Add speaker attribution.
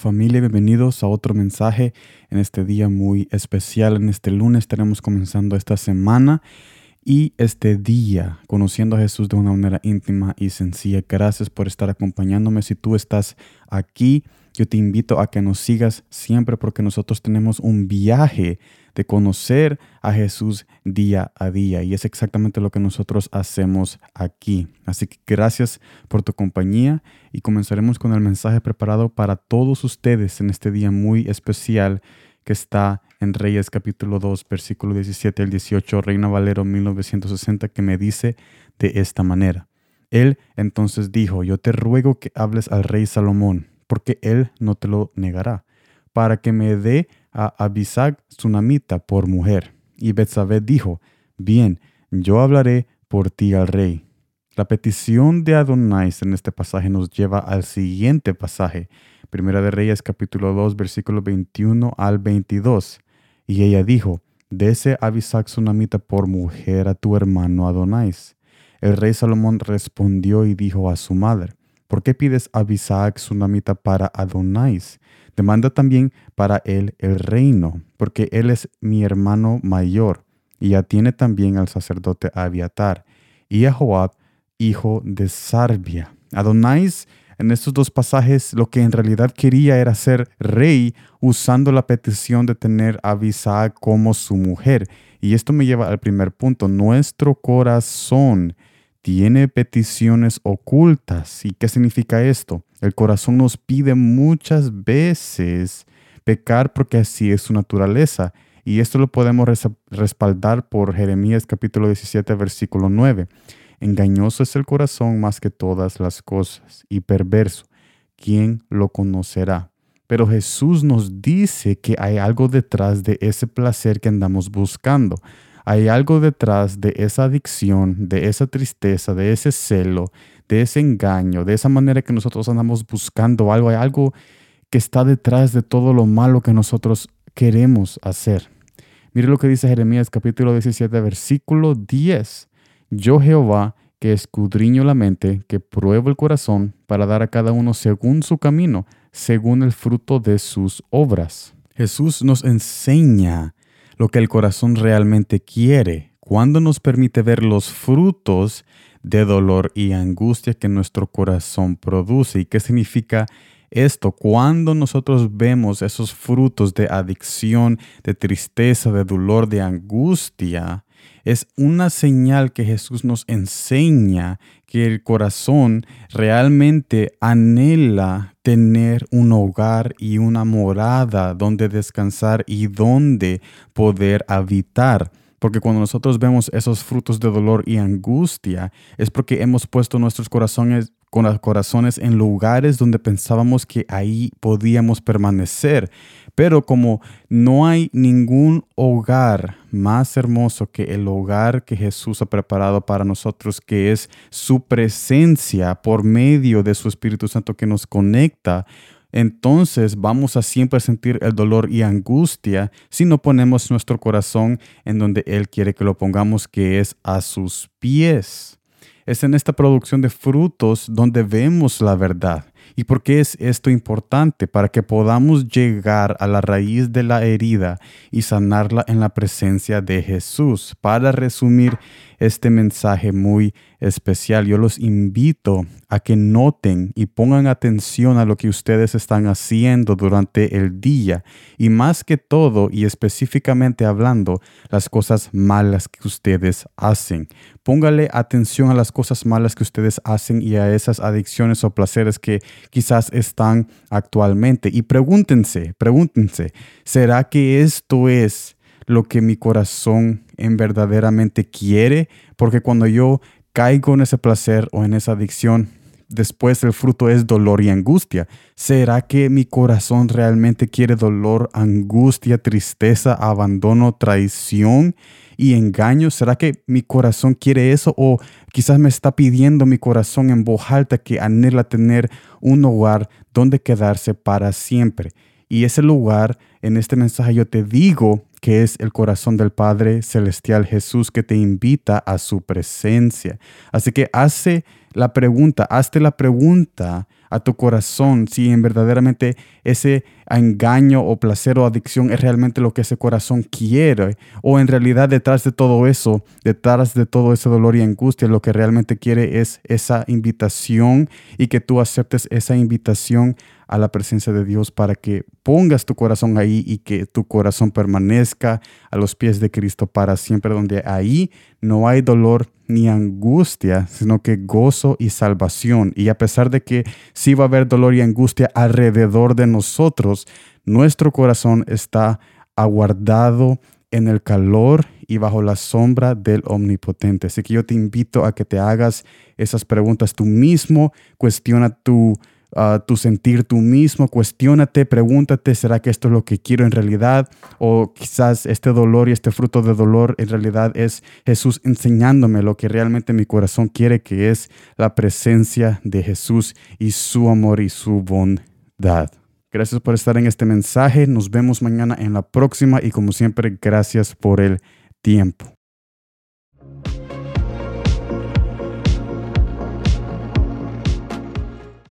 Speaker 1: Familia, bienvenidos a otro mensaje en este día muy especial. En este lunes estaremos comenzando esta semana y este día conociendo a Jesús de una manera íntima y sencilla. Gracias por estar acompañándome. Si tú estás aquí, yo te invito a que nos sigas siempre porque nosotros tenemos un viaje de conocer a Jesús día a día y es exactamente lo que nosotros hacemos aquí. Así que gracias por tu compañía y comenzaremos con el mensaje preparado para todos ustedes en este día muy especial que está en Reyes capítulo 2 versículo 17 al 18 Reina Valero 1960 que me dice de esta manera. Él entonces dijo, yo te ruego que hables al rey Salomón porque él no te lo negará, para que me dé a Abisag Tsunamita por mujer. Y Betsabé dijo, bien, yo hablaré por ti al rey. La petición de Adonais en este pasaje nos lleva al siguiente pasaje, Primera de Reyes capítulo 2 versículo 21 al 22. Y ella dijo, dese Abisag Tsunamita por mujer a tu hermano Adonais. El rey Salomón respondió y dijo a su madre, ¿Por qué pides a Bisac Sunamita para Adonais? Demanda también para él el reino, porque él es mi hermano mayor, y ya tiene también al sacerdote Abiatar, y a Joab, hijo de Sarbia. Adonais en estos dos pasajes lo que en realidad quería era ser rey usando la petición de tener a Bisac como su mujer. Y esto me lleva al primer punto. Nuestro corazón tiene peticiones ocultas. ¿Y qué significa esto? El corazón nos pide muchas veces pecar porque así es su naturaleza. Y esto lo podemos respaldar por Jeremías capítulo 17, versículo 9. Engañoso es el corazón más que todas las cosas y perverso. ¿Quién lo conocerá? Pero Jesús nos dice que hay algo detrás de ese placer que andamos buscando. Hay algo detrás de esa adicción, de esa tristeza, de ese celo, de ese engaño, de esa manera que nosotros andamos buscando algo. Hay algo que está detrás de todo lo malo que nosotros queremos hacer. Mire lo que dice Jeremías capítulo 17, versículo 10. Yo Jehová, que escudriño la mente, que pruebo el corazón, para dar a cada uno según su camino, según el fruto de sus obras. Jesús nos enseña lo que el corazón realmente quiere, cuando nos permite ver los frutos de dolor y angustia que nuestro corazón produce. ¿Y qué significa esto? Cuando nosotros vemos esos frutos de adicción, de tristeza, de dolor, de angustia, es una señal que Jesús nos enseña que el corazón realmente anhela tener un hogar y una morada donde descansar y donde poder habitar. Porque cuando nosotros vemos esos frutos de dolor y angustia, es porque hemos puesto nuestros corazones, con los corazones en lugares donde pensábamos que ahí podíamos permanecer. Pero como no hay ningún hogar más hermoso que el hogar que Jesús ha preparado para nosotros, que es su presencia por medio de su Espíritu Santo que nos conecta, entonces vamos a siempre sentir el dolor y angustia si no ponemos nuestro corazón en donde Él quiere que lo pongamos, que es a sus pies. Es en esta producción de frutos donde vemos la verdad. ¿Y por qué es esto importante? Para que podamos llegar a la raíz de la herida y sanarla en la presencia de Jesús. Para resumir este mensaje muy especial, yo los invito a que noten y pongan atención a lo que ustedes están haciendo durante el día y más que todo y específicamente hablando las cosas malas que ustedes hacen. Póngale atención a las cosas malas que ustedes hacen y a esas adicciones o placeres que quizás están actualmente y pregúntense, pregúntense, ¿será que esto es lo que mi corazón en verdaderamente quiere? Porque cuando yo caigo en ese placer o en esa adicción, después el fruto es dolor y angustia. ¿Será que mi corazón realmente quiere dolor, angustia, tristeza, abandono, traición y engaño? ¿Será que mi corazón quiere eso? O quizás me está pidiendo mi corazón en voz alta que anhela tener un hogar donde quedarse para siempre. Y ese lugar, en este mensaje yo te digo que es el corazón del Padre Celestial Jesús que te invita a su presencia. Así que hace la pregunta, hazte la pregunta a tu corazón, si en verdaderamente ese engaño o placer o adicción es realmente lo que ese corazón quiere, o en realidad detrás de todo eso, detrás de todo ese dolor y angustia, lo que realmente quiere es esa invitación y que tú aceptes esa invitación a la presencia de Dios para que pongas tu corazón ahí y que tu corazón permanezca a los pies de Cristo para siempre, donde ahí no hay dolor ni angustia, sino que gozo y salvación. Y a pesar de que sí va a haber dolor y angustia alrededor de nosotros, nuestro corazón está aguardado en el calor y bajo la sombra del Omnipotente. Así que yo te invito a que te hagas esas preguntas tú mismo, cuestiona tu tu sentir tú mismo, cuestiónate, pregúntate, ¿será que esto es lo que quiero en realidad? O quizás este dolor y este fruto de dolor en realidad es Jesús enseñándome lo que realmente mi corazón quiere, que es la presencia de Jesús y su amor y su bondad. Gracias por estar en este mensaje. Nos vemos mañana en la próxima y como siempre, gracias por el tiempo.